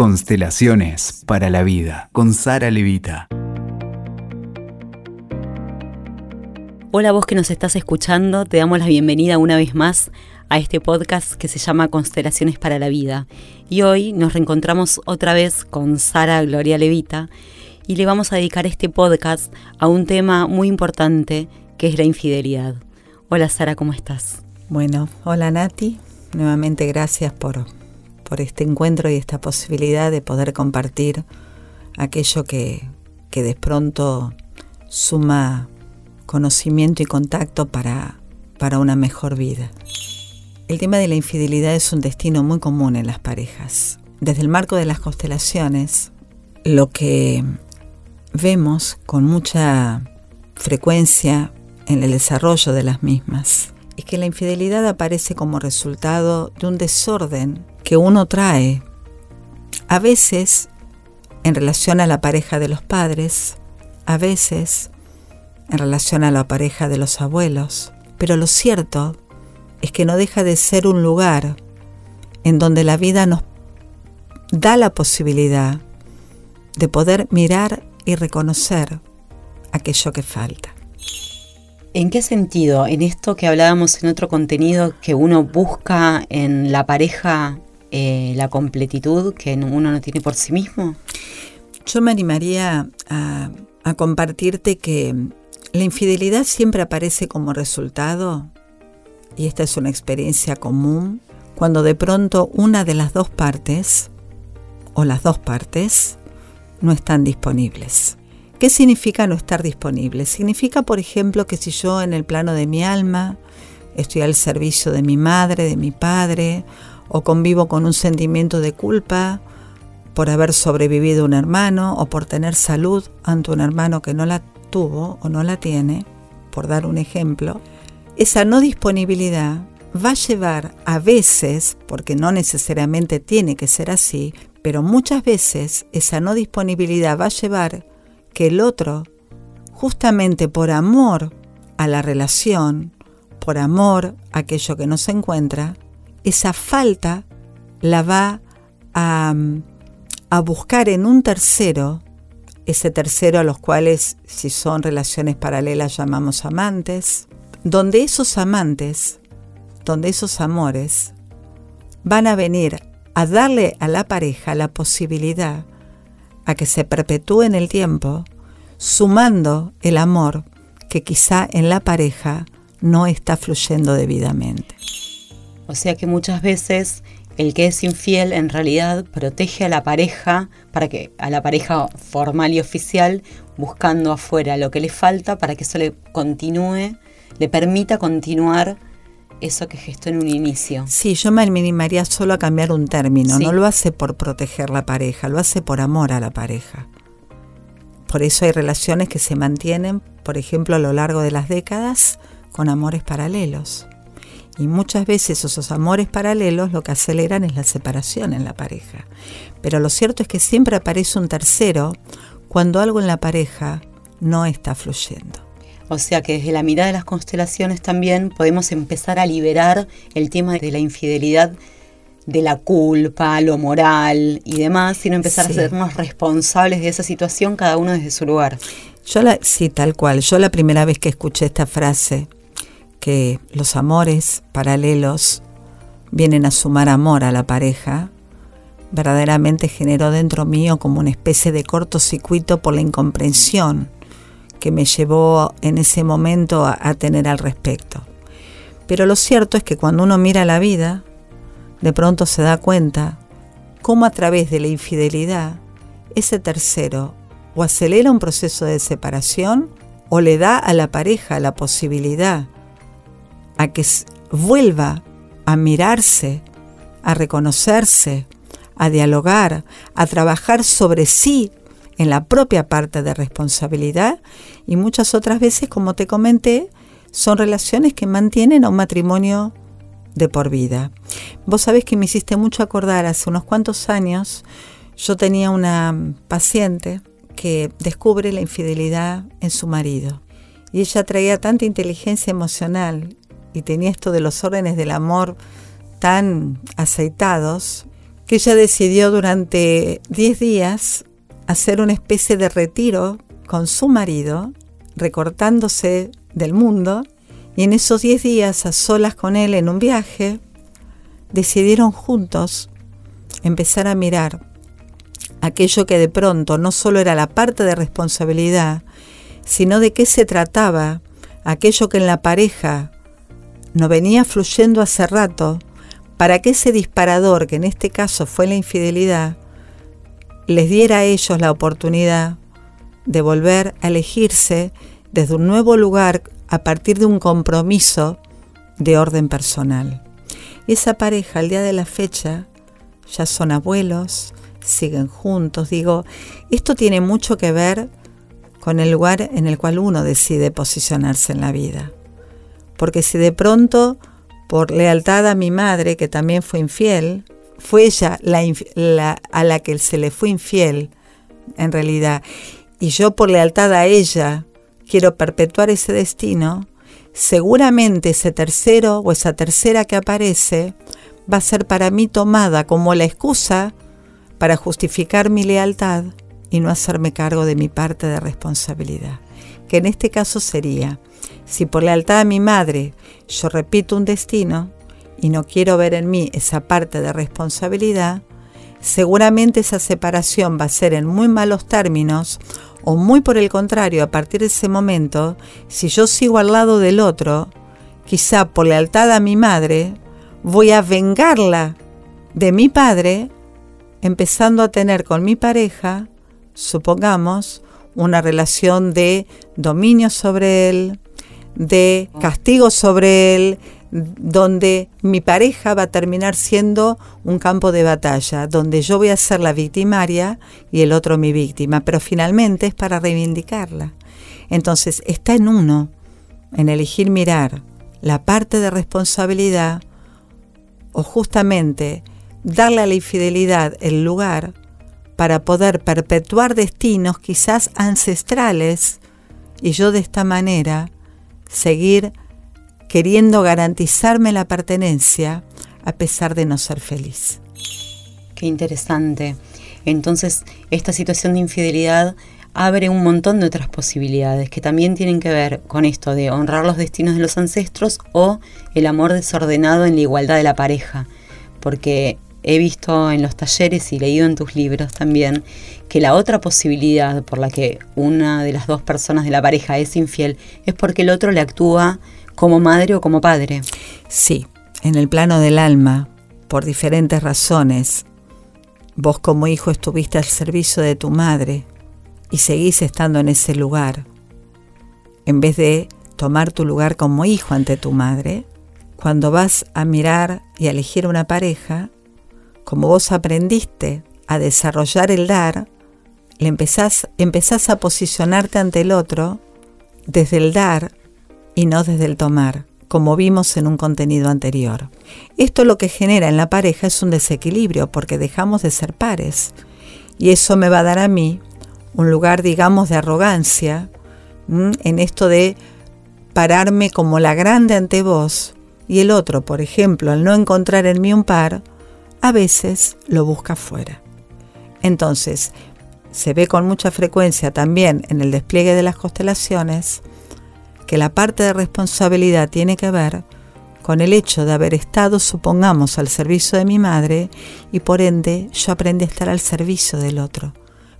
Constelaciones para la vida con Sara Levita. Hola vos que nos estás escuchando, te damos la bienvenida una vez más a este podcast que se llama Constelaciones para la vida. Y hoy nos reencontramos otra vez con Sara Gloria Levita y le vamos a dedicar este podcast a un tema muy importante que es la infidelidad. Hola Sara, ¿cómo estás? Bueno, hola Nati, nuevamente gracias por por este encuentro y esta posibilidad de poder compartir aquello que, que de pronto suma conocimiento y contacto para, para una mejor vida. El tema de la infidelidad es un destino muy común en las parejas. Desde el marco de las constelaciones, lo que vemos con mucha frecuencia en el desarrollo de las mismas es que la infidelidad aparece como resultado de un desorden que uno trae, a veces en relación a la pareja de los padres, a veces en relación a la pareja de los abuelos, pero lo cierto es que no deja de ser un lugar en donde la vida nos da la posibilidad de poder mirar y reconocer aquello que falta. ¿En qué sentido? En esto que hablábamos en otro contenido, que uno busca en la pareja eh, la completitud que uno no tiene por sí mismo? Yo me animaría a, a compartirte que la infidelidad siempre aparece como resultado, y esta es una experiencia común, cuando de pronto una de las dos partes, o las dos partes, no están disponibles. ¿Qué significa no estar disponibles? Significa, por ejemplo, que si yo en el plano de mi alma estoy al servicio de mi madre, de mi padre, o convivo con un sentimiento de culpa por haber sobrevivido un hermano o por tener salud ante un hermano que no la tuvo o no la tiene, por dar un ejemplo, esa no disponibilidad va a llevar a veces, porque no necesariamente tiene que ser así, pero muchas veces esa no disponibilidad va a llevar que el otro, justamente por amor a la relación, por amor a aquello que no se encuentra, esa falta la va a, buscar en un tercero, ese tercero a los cuales si son relaciones paralelas llamamos amantes, donde esos amantes, donde esos amores van a venir a darle a la pareja la posibilidad a que se perpetúe en el tiempo, sumando el amor que quizá en la pareja no está fluyendo debidamente. O sea que muchas veces el que es infiel en realidad protege a la pareja para que a la pareja formal y oficial buscando afuera lo que le falta para que eso le continúe, le permita continuar eso que gestó en un inicio. Sí, yo me animaría solo a cambiar un término, no lo hace por proteger la pareja, lo hace por amor a la pareja. Por eso hay relaciones que se mantienen, por ejemplo, a lo largo de las décadas con amores paralelos. Y muchas veces esos amores paralelos lo que aceleran es la separación en la pareja. Pero lo cierto es que siempre aparece un tercero cuando algo en la pareja no está fluyendo. O sea que desde la mirada de las constelaciones también podemos empezar a liberar el tema de la infidelidad, de la culpa, lo moral y demás, sino empezar a sernos responsables de esa situación cada uno desde su lugar. Yo la, sí, tal cual. Yo la primera vez que escuché esta frase, que los amores paralelos vienen a sumar amor a la pareja, verdaderamente generó dentro mío como una especie de cortocircuito por la incomprensión que me llevó en ese momento a, tener al respecto. Pero lo cierto es que cuando uno mira la vida, de pronto se da cuenta cómo a través de la infidelidad ese tercero o acelera un proceso de separación o le da a la pareja la posibilidad a que vuelva a mirarse, a reconocerse, a dialogar, a trabajar sobre sí en la propia parte de responsabilidad y muchas otras veces, como te comenté, son relaciones que mantienen a un matrimonio de por vida. Vos sabés que me hiciste mucho acordar, hace unos cuantos años yo tenía una paciente que descubre la infidelidad en su marido y ella traía tanta inteligencia emocional y tenía esto de los órdenes del amor tan aceitados que ella decidió durante 10 días hacer una especie de retiro con su marido, recortándose del mundo, y en esos 10 días a solas con él en un viaje, decidieron juntos empezar a mirar aquello que de pronto no solo era la parte de responsabilidad, sino de qué se trataba, aquello que en la pareja no venía fluyendo hace rato, para que ese disparador, que en este caso fue la infidelidad, les diera a ellos la oportunidad de volver a elegirse desde un nuevo lugar a partir de un compromiso de orden personal. Esa pareja al día de la fecha ya son abuelos, siguen juntos. Digo, esto tiene mucho que ver con el lugar en el cual uno decide posicionarse en la vida. Porque si de pronto por lealtad a mi madre, que también fue infiel, fue ella la, a la que se le fue infiel, en realidad, y yo por lealtad a ella quiero perpetuar ese destino, seguramente ese tercero o esa tercera que aparece va a ser para mí tomada como la excusa para justificar mi lealtad y no hacerme cargo de mi parte de responsabilidad, que en este caso sería si por lealtad a mi madre yo repito un destino y no quiero ver en mí esa parte de responsabilidad, seguramente esa separación va a ser en muy malos términos o muy por el contrario, a partir de ese momento, si yo sigo al lado del otro, quizá por lealtad a mi madre, voy a vengarla de mi padre, empezando a tener con mi pareja, supongamos, una relación de dominio sobre él, de castigo sobre él, donde mi pareja va a terminar siendo un campo de batalla, donde yo voy a ser la victimaria y el otro mi víctima, pero finalmente es para reivindicarla. Entonces está en uno, en elegir mirar la parte de responsabilidad o justamente darle a la infidelidad el lugar para poder perpetuar destinos quizás ancestrales y yo de esta manera seguir queriendo garantizarme la pertenencia a pesar de no ser feliz. Qué interesante. Entonces, esta situación de infidelidad abre un montón de otras posibilidades que también tienen que ver con esto de honrar los destinos de los ancestros o el amor desordenado en la igualdad de la pareja. Porque he visto en los talleres y leído en tus libros también que la otra posibilidad por la que una de las dos personas de la pareja es infiel es porque el otro le actúa como madre o como padre. Sí, en el plano del alma, por diferentes razones. Vos como hijo estuviste al servicio de tu madre y seguís estando en ese lugar. En vez de tomar tu lugar como hijo ante tu madre, cuando vas a mirar y a elegir una pareja, como vos aprendiste a desarrollar el dar, le empezás, empezás a posicionarte ante el otro desde el dar y no desde el tomar, como vimos en un contenido anterior. Esto lo que genera en la pareja es un desequilibrio porque dejamos de ser pares. Y eso me va a dar a mí un lugar, digamos, de arrogancia en esto de pararme como la grande ante vos y el otro, por ejemplo, al no encontrar en mí un par, a veces lo busca fuera. Entonces, se ve con mucha frecuencia también en el despliegue de las constelaciones que la parte de responsabilidad tiene que ver con el hecho de haber estado, supongamos, al servicio de mi madre y por ende yo aprendí a estar al servicio del otro.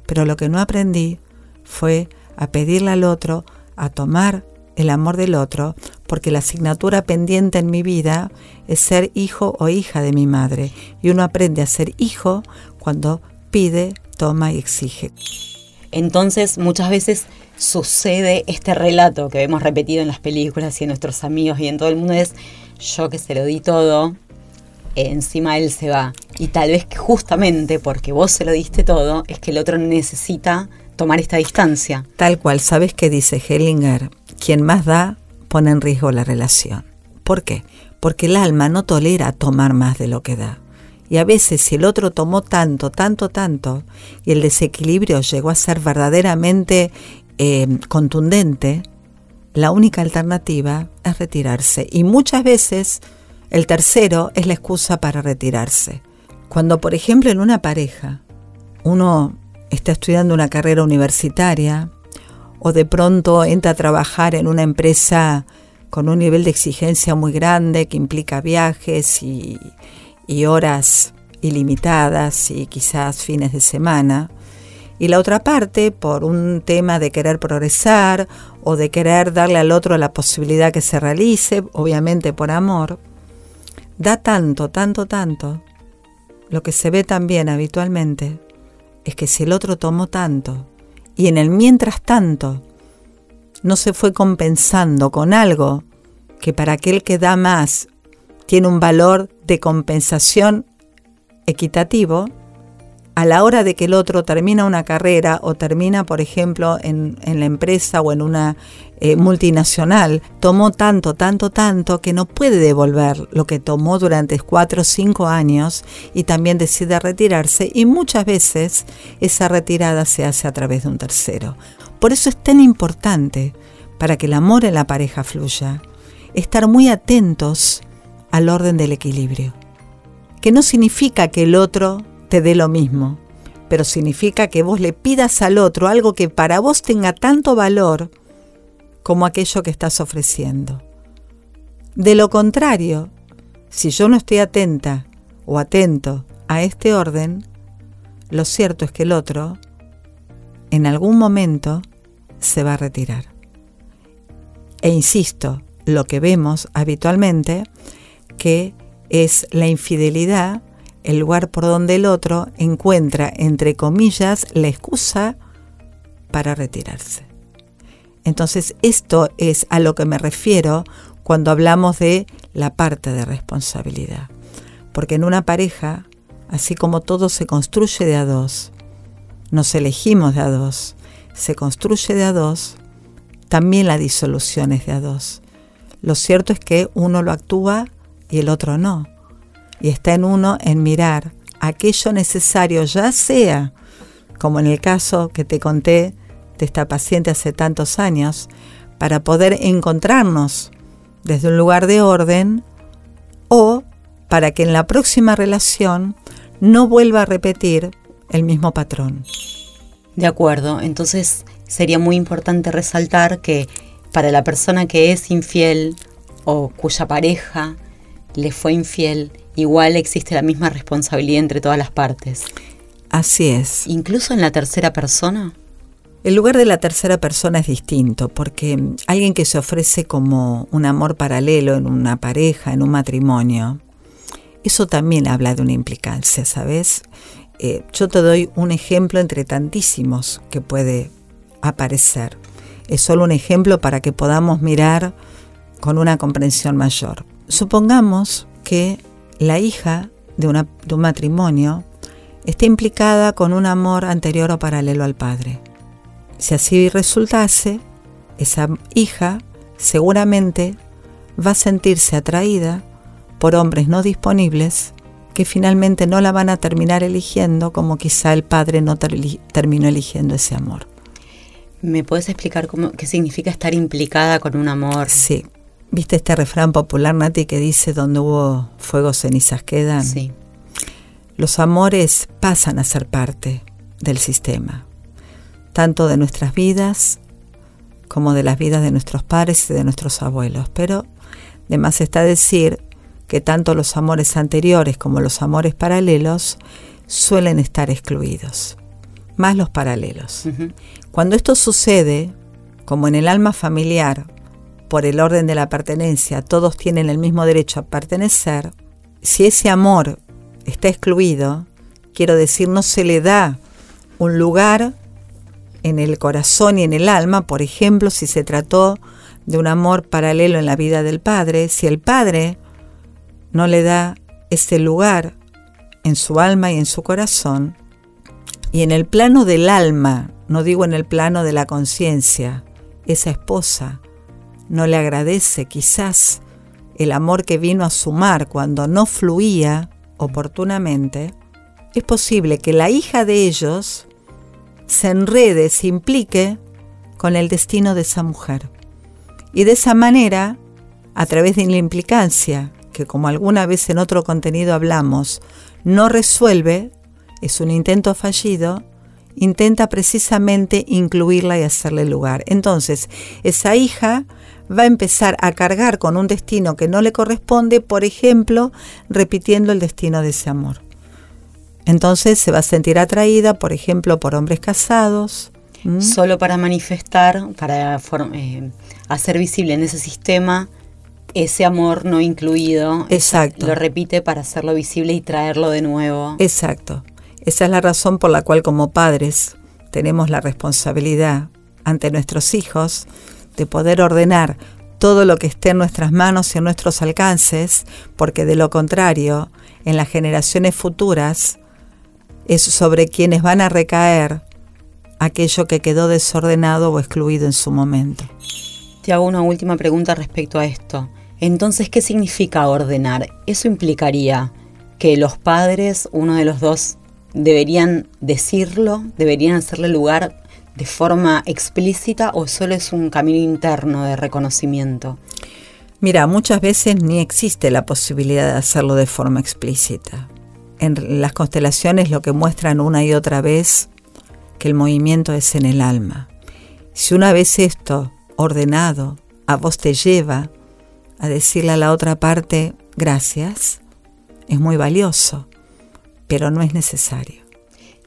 Pero lo que no aprendí fue a pedirle al otro, a tomar el amor del otro, porque la asignatura pendiente en mi vida es ser hijo o hija de mi madre. Y uno aprende a ser hijo cuando pide, toma y exige. Entonces muchas veces sucede este relato que vemos repetido en las películas y en nuestros amigos y en todo el mundo es yo que se lo di todo, encima él se va. Y tal vez que justamente porque vos se lo diste todo es que el otro necesita tomar esta distancia. Tal cual, ¿sabes qué dice Hellinger? Quien más da pone en riesgo la relación. ¿Por qué? Porque el alma no tolera tomar más de lo que da. Y a veces si el otro tomó tanto, tanto, tanto, y el desequilibrio llegó a ser verdaderamente eh, contundente, la única alternativa es retirarse. Y muchas veces el tercero es la excusa para retirarse. Cuando, por ejemplo, en una pareja uno está estudiando una carrera universitaria o de pronto entra a trabajar en una empresa con un nivel de exigencia muy grande que implica viajes y, horas ilimitadas y quizás fines de semana. Y la otra parte, por un tema de querer progresar o de querer darle al otro la posibilidad que se realice, obviamente por amor, da tanto, tanto, tanto. Lo que se ve también habitualmente es que si el otro tomó tanto y en el mientras tanto no se fue compensando con algo que para aquel que da más tiene un valor de compensación equitativo, a la hora de que el otro termina una carrera o termina, por ejemplo, en, la empresa o en una eh, multinacional, tomó tanto, tanto, tanto que no puede devolver lo que tomó durante cuatro o cinco años y también decide retirarse y muchas veces esa retirada se hace a través de un tercero. Por eso es tan importante para que el amor en la pareja fluya, estar muy atentos al orden del equilibrio, que no significa que el otro te dé lo mismo, pero significa que vos le pidas al otro algo que para vos tenga tanto valor como aquello que estás ofreciendo. De lo contrario, si yo no estoy atenta o atento a este orden, lo cierto es que el otro, en algún momento, se va a retirar. E insisto, lo que vemos habitualmente, que es la infidelidad el lugar por donde el otro encuentra, entre comillas, la excusa para retirarse. Entonces, esto es a lo que me refiero cuando hablamos de la parte de responsabilidad. Porque en una pareja, así como todo se construye de a dos, nos elegimos de a dos, se construye de a dos, también la disolución es de a dos. Lo cierto es que uno lo actúa y el otro no y está en uno en mirar aquello necesario, ya sea, como en el caso que te conté de esta paciente hace tantos años, para poder encontrarnos desde un lugar de orden o para que en la próxima relación no vuelva a repetir el mismo patrón. De acuerdo, entonces sería muy importante resaltar que para la persona que es infiel o cuya pareja le fue infiel, igual existe la misma responsabilidad entre todas las partes. Así es. ¿Incluso en la tercera persona? El lugar de la tercera persona es distinto, porque alguien que se ofrece como un amor paralelo en una pareja, en un matrimonio, eso también habla de una implicancia, ¿sabes? Eh, yo te doy un ejemplo entre tantísimos que puede aparecer. Es solo un ejemplo para que podamos mirar con una comprensión mayor. Supongamos que la hija de, un matrimonio está implicada con un amor anterior o paralelo al padre. Si así resultase, esa hija seguramente va a sentirse atraída por hombres no disponibles que finalmente no la van a terminar eligiendo como quizá el padre no terminó eligiendo ese amor. ¿Me puedes explicar cómo, qué significa estar implicada con un amor? Sí, ¿Viste este refrán popular, Nati, que dice, donde hubo fuego, cenizas quedan? Sí. Los amores pasan a ser parte del sistema, tanto de nuestras vidas como de las vidas de nuestros padres y de nuestros abuelos. Pero de más está decir que tanto los amores anteriores como los amores paralelos suelen estar excluidos, más los paralelos. Cuando esto sucede, como en el alma familiar, por el orden de la pertenencia, todos tienen el mismo derecho a pertenecer, si ese amor está excluido, quiero decir, no se le da un lugar en el corazón y en el alma, por ejemplo, si se trató de un amor paralelo en la vida del padre, si el padre no le da ese lugar en su alma y en su corazón, y en el plano del alma, no digo en el plano de la conciencia, esa esposa no le agradece quizás el amor que vino a sumar cuando no fluía oportunamente, es posible que la hija de ellos se enrede, se implique con el destino de esa mujer. Y de esa manera, a través de la implicancia, que como alguna vez en otro contenido hablamos, no resuelve, es un intento fallido, intenta precisamente incluirla y hacerle lugar. Entonces, esa hija va a empezar a cargar con un destino que no le corresponde, por ejemplo, repitiendo el destino de ese amor. Entonces se va a sentir atraída, por ejemplo, por hombres casados. Solo para manifestar, para eh, hacer visible en ese sistema ese amor no incluido. Exacto. Lo repite para hacerlo visible y traerlo de nuevo. Exacto. Esa es la razón por la cual como padres tenemos la responsabilidad ante nuestros hijos de poder ordenar todo lo que esté en nuestras manos y en nuestros alcances, porque de lo contrario, en las generaciones futuras, es sobre quienes van a recaer aquello que quedó desordenado o excluido en su momento. Te hago una última pregunta respecto a esto. Entonces, ¿qué significa ordenar? Eso implicaría que los padres, uno de los dos, deberían decirlo, deberían hacerle lugar de forma explícita o solo es un camino interno de reconocimiento? Mira, muchas veces ni existe la posibilidad de hacerlo de forma explícita. En las constelaciones lo que muestran una y otra vez que el movimiento es en el alma. Si una vez esto ordenado a vos te lleva a decirle a la otra parte gracias, es muy valioso, pero no es necesario.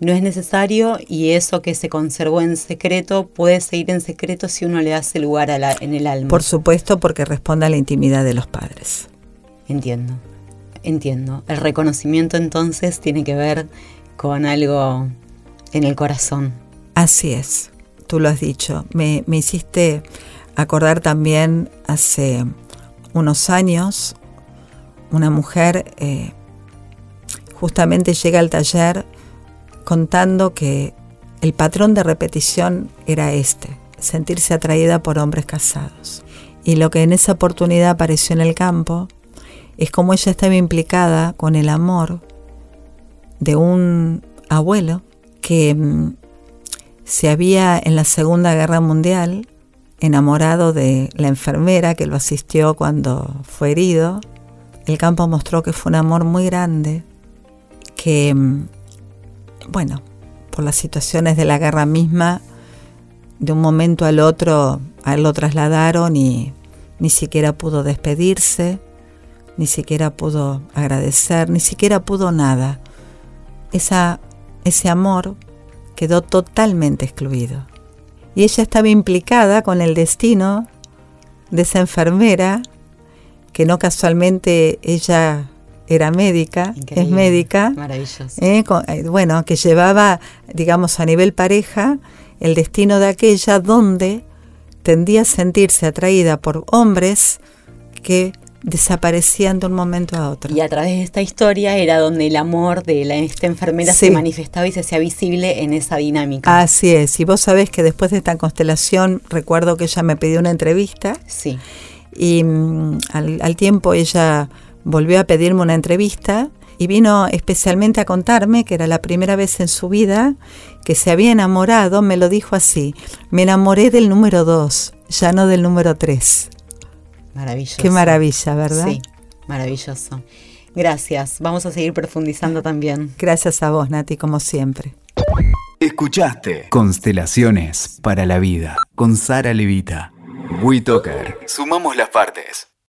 No es necesario y eso que se conservó en secreto puede seguir en secreto si uno le hace lugar a la, en el alma. Por supuesto, porque responde a la intimidad de los padres. Entiendo, entiendo. El reconocimiento entonces tiene que ver con algo en el corazón. Así es, tú lo has dicho. Me, me hiciste acordar también hace unos años, una mujer eh, justamente llega al taller contando que el patrón de repetición era este, sentirse atraída por hombres casados. Y lo que en esa oportunidad apareció en el campo es como ella estaba implicada con el amor de un abuelo que mm, se había en la Segunda Guerra Mundial enamorado de la enfermera que lo asistió cuando fue herido. El campo mostró que fue un amor muy grande, que, mm, bueno, por las situaciones de la guerra misma, de un momento al otro lo trasladaron y ni siquiera pudo despedirse, ni siquiera pudo agradecer, ni siquiera pudo nada. Esa, ese amor quedó totalmente excluido y ella estaba implicada con el destino de esa enfermera, que no casualmente ella era médica, es médica, maravilloso. Eh, eh, bueno, que llevaba, digamos, a nivel pareja el destino de aquella donde tendía a sentirse atraída por hombres que desaparecían de un momento a otro. Y a través de esta historia era donde el amor de la, esta enfermera se manifestaba y se hacía visible en esa dinámica. Así es, y vos sabés que después de esta constelación, recuerdo que ella me pidió una entrevista. Sí. Y mm, al, tiempo ella volvió a pedirme una entrevista y vino especialmente a contarme que era la primera vez en su vida que se había enamorado, me lo dijo así, me enamoré del número dos, ya no del número tres. Maravilloso. Qué maravilla, ¿verdad? Sí, maravilloso. Gracias. Vamos a seguir profundizando también. Gracias a vos, Nati, como siempre. Escuchaste Constelaciones para la Vida con Sara Levita. WeToker. Sumamos las partes.